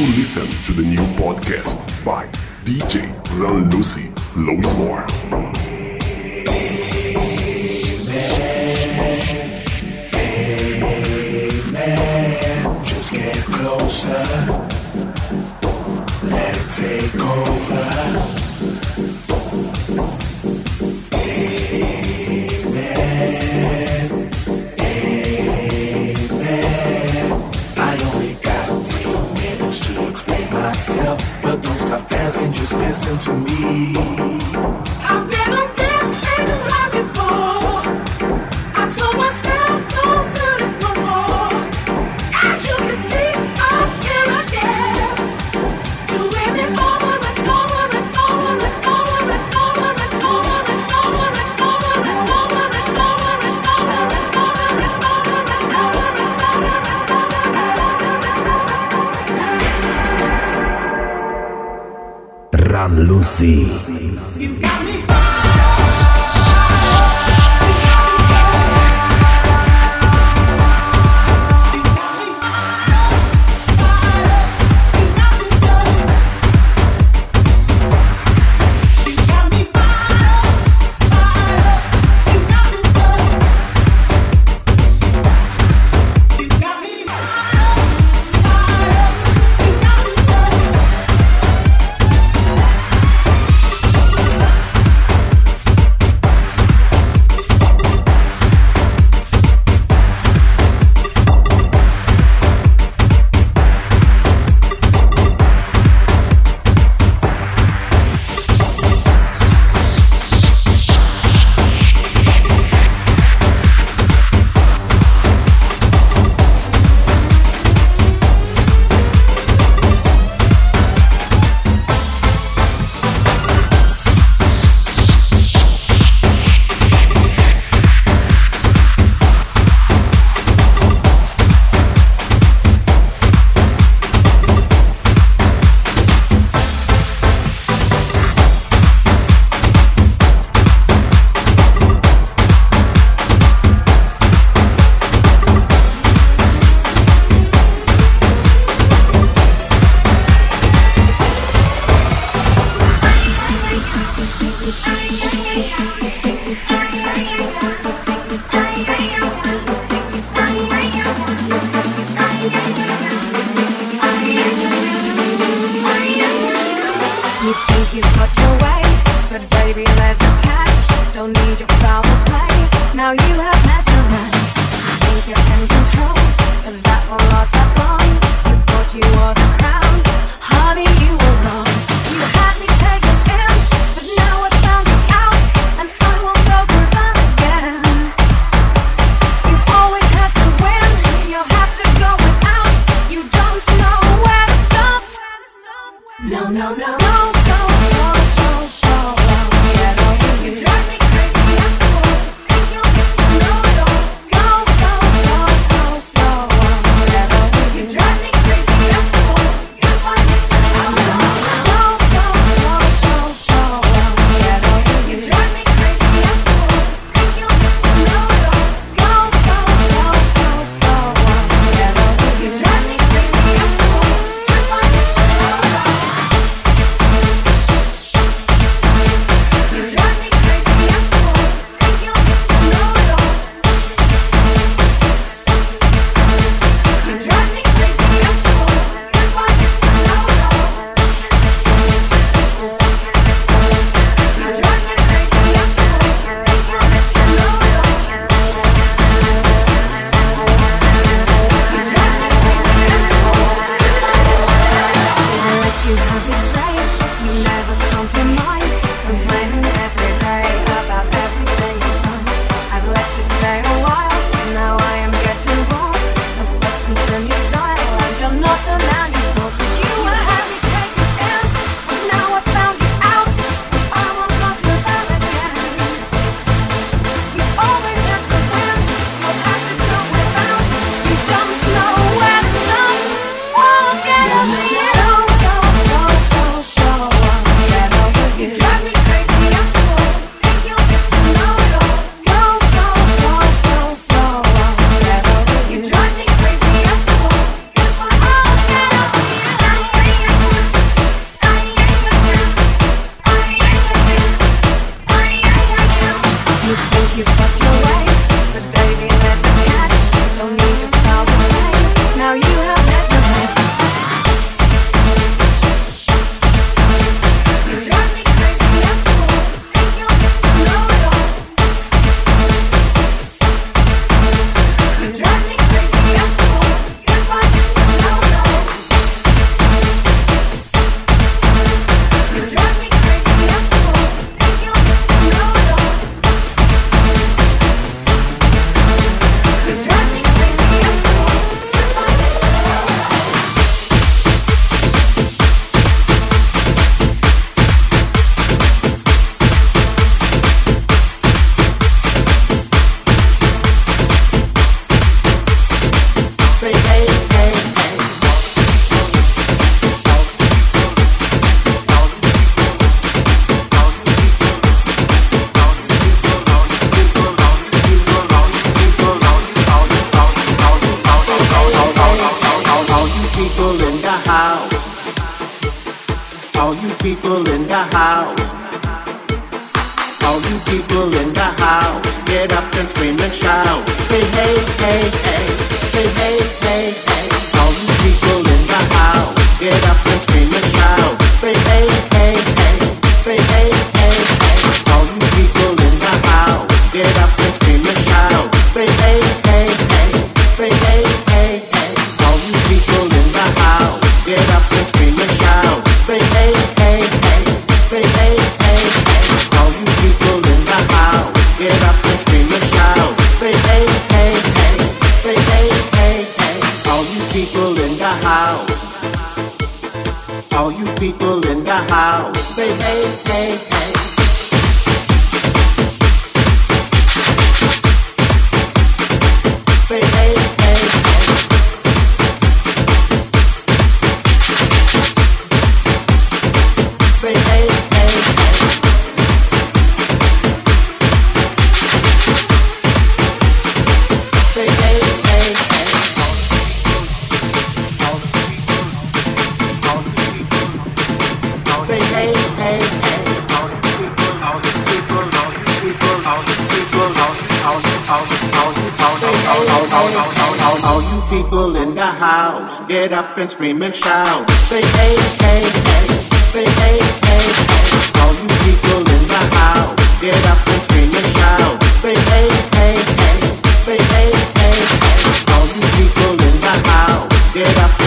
You listen to the new podcast by DJ Run Lucy Louis Moore. Amen, amen. Just get closer. Let it take over. listen to me. see. house. Hey, hey, hey, hey. get up and scream and shout. Say hey, hey, hey, say hey, hey, hey. All you people in the house, get up and scream and shout. Say hey, hey, hey, say hey, hey, hey. All you people in the house, get up.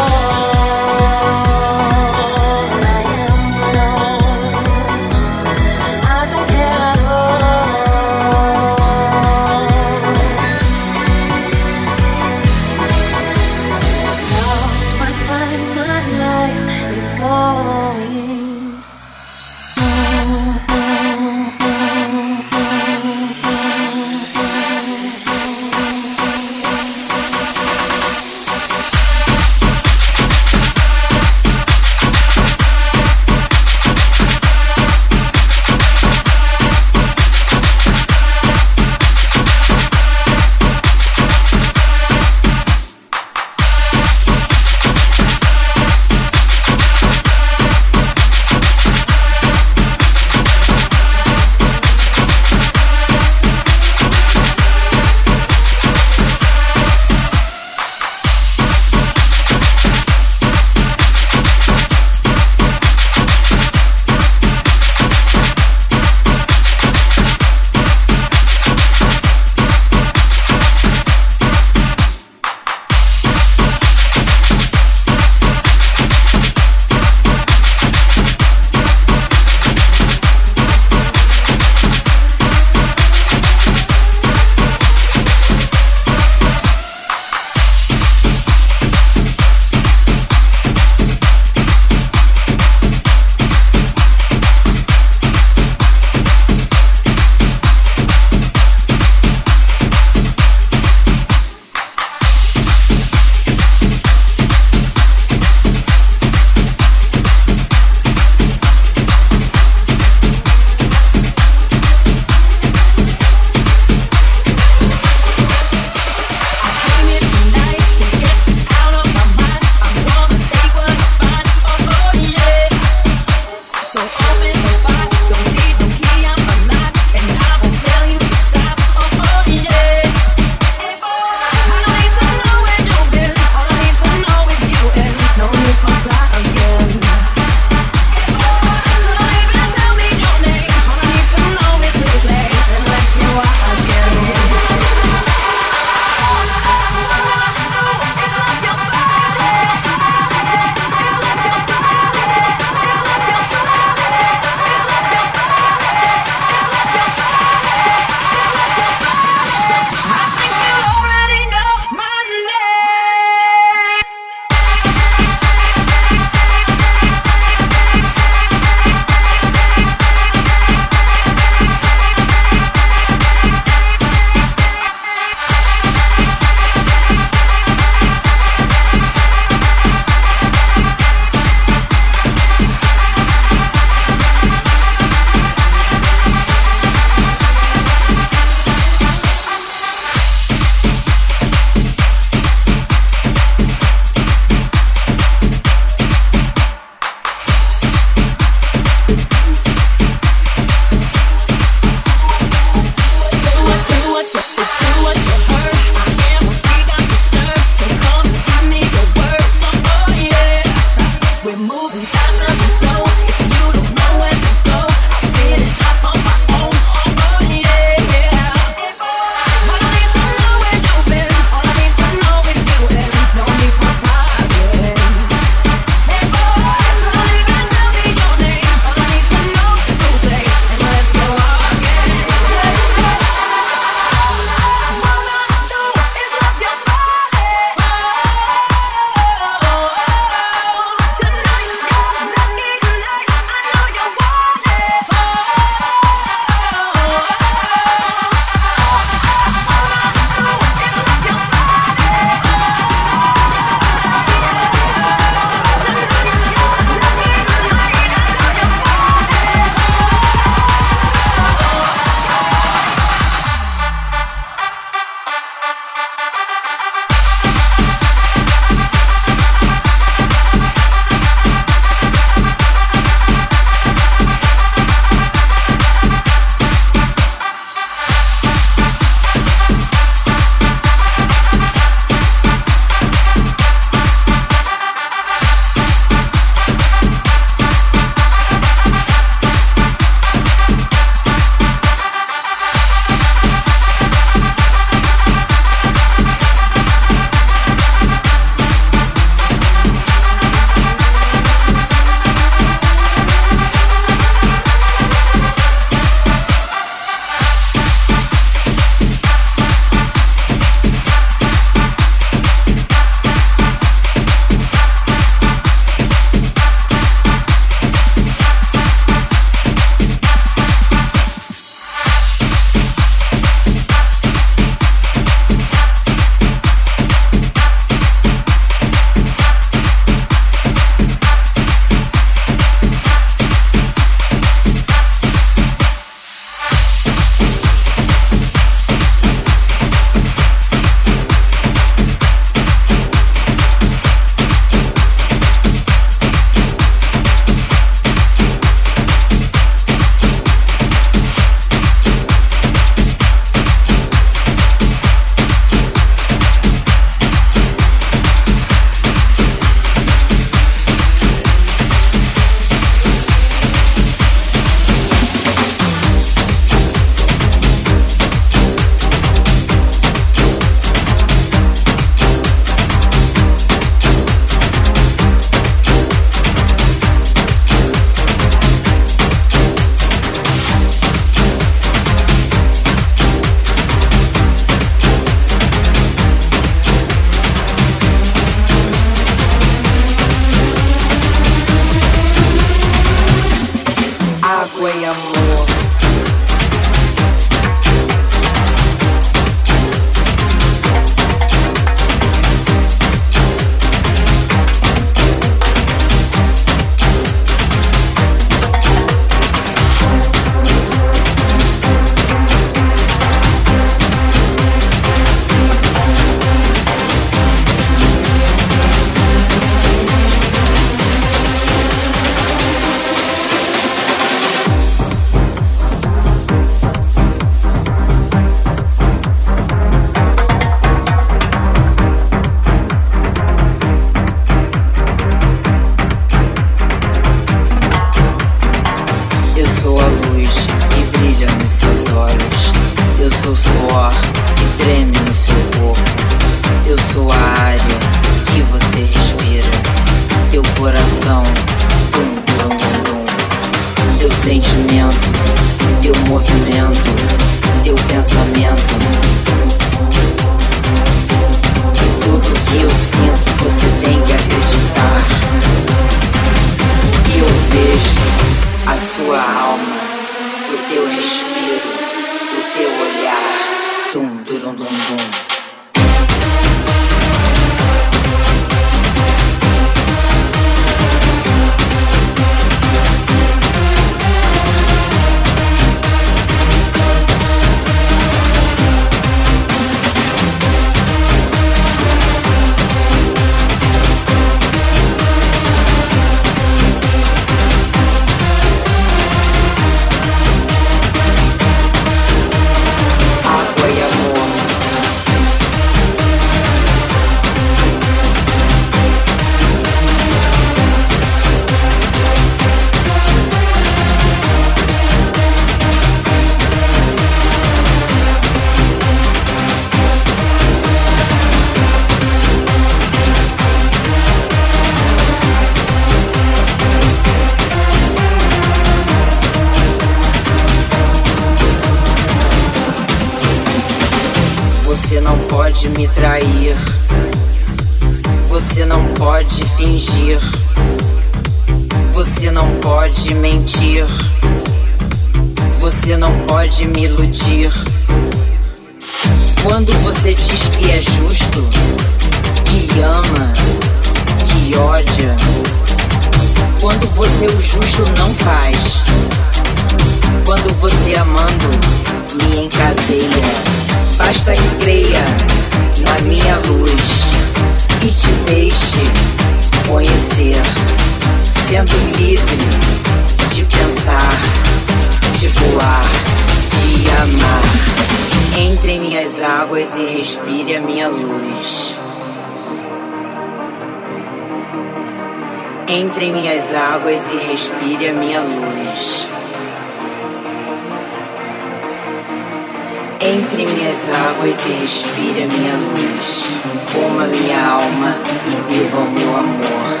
Entre minhas águas e respira minha luz. Coma minha alma e beba o meu amor.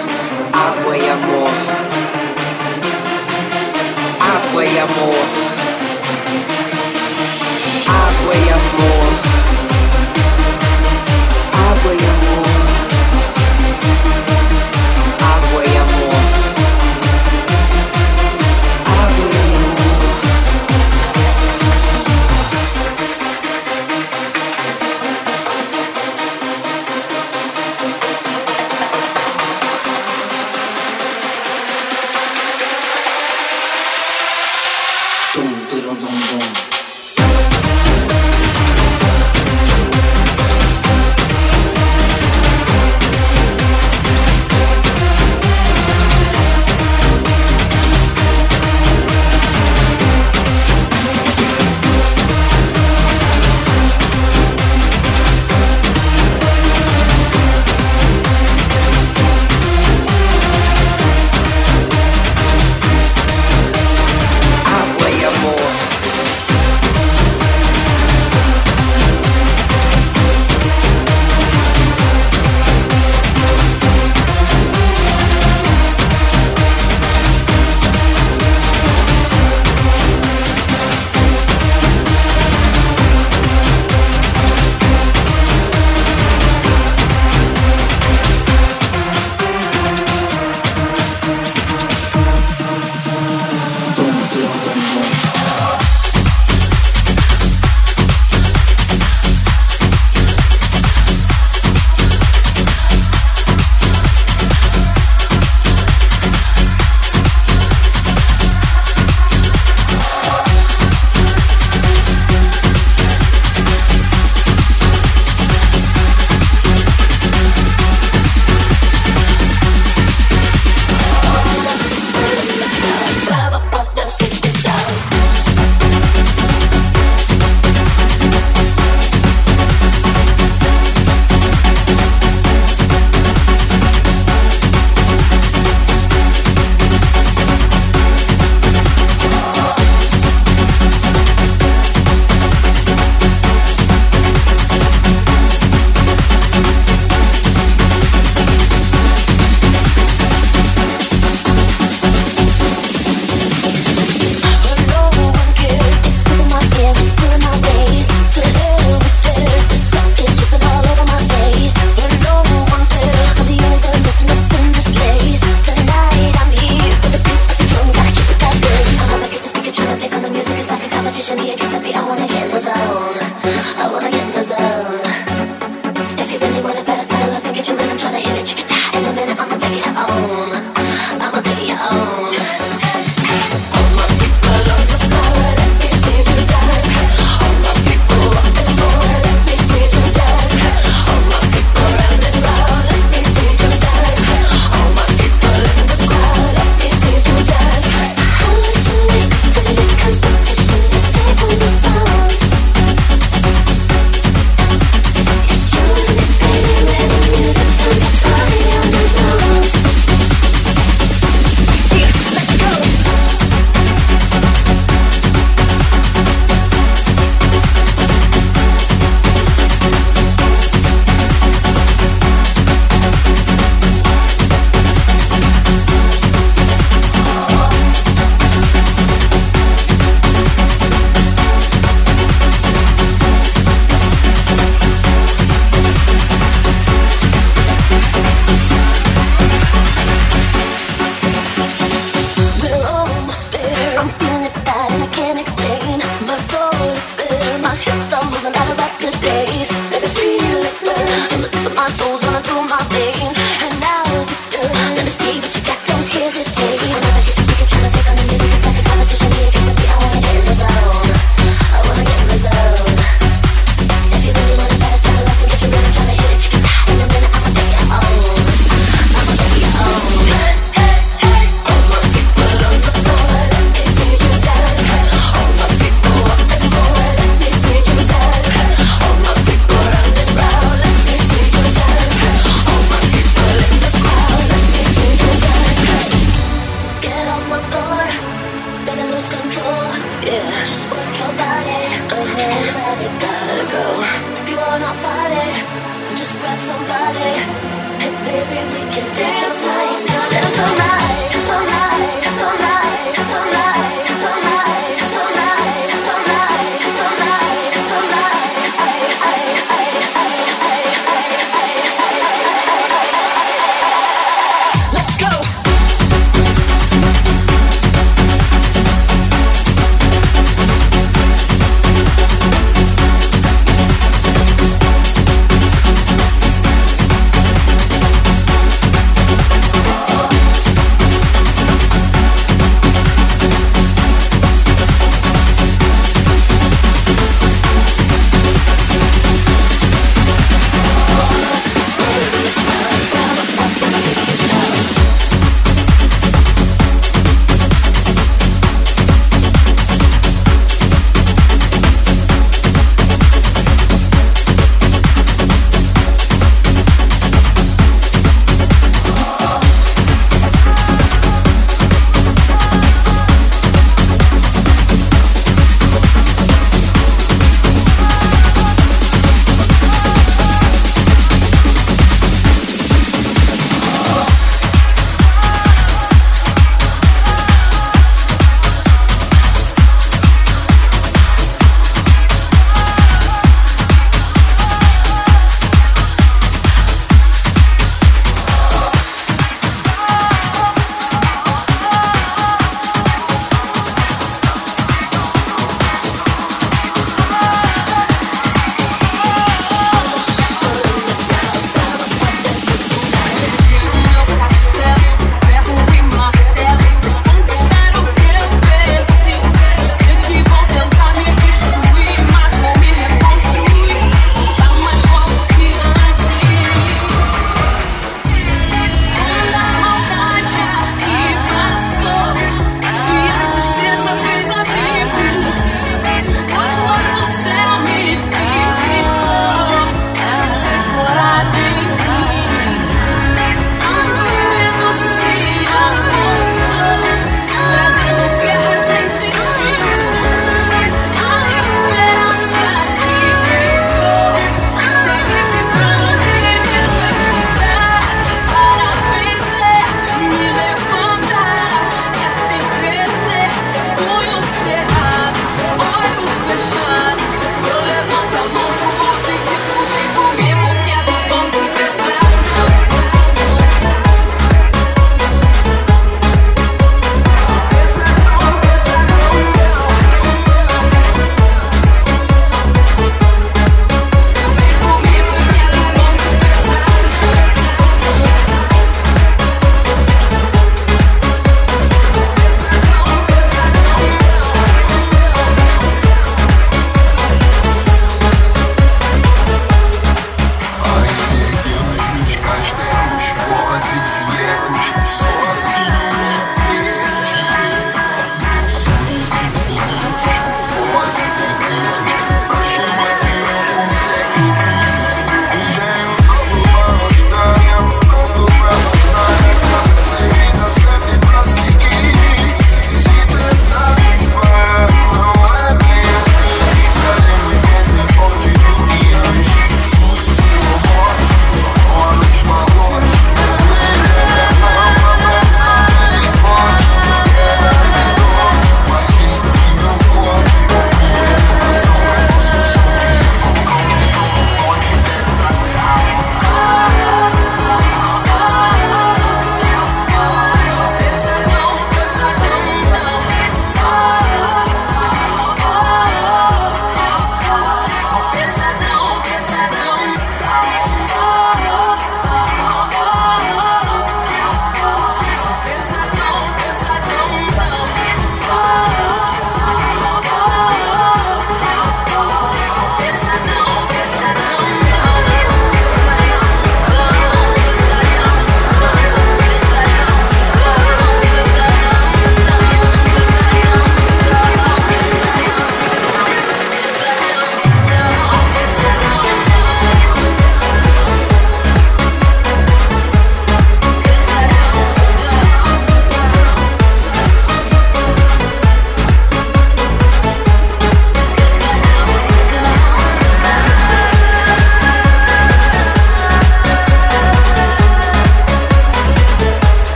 Água e amor. Água e amor. Água e amor.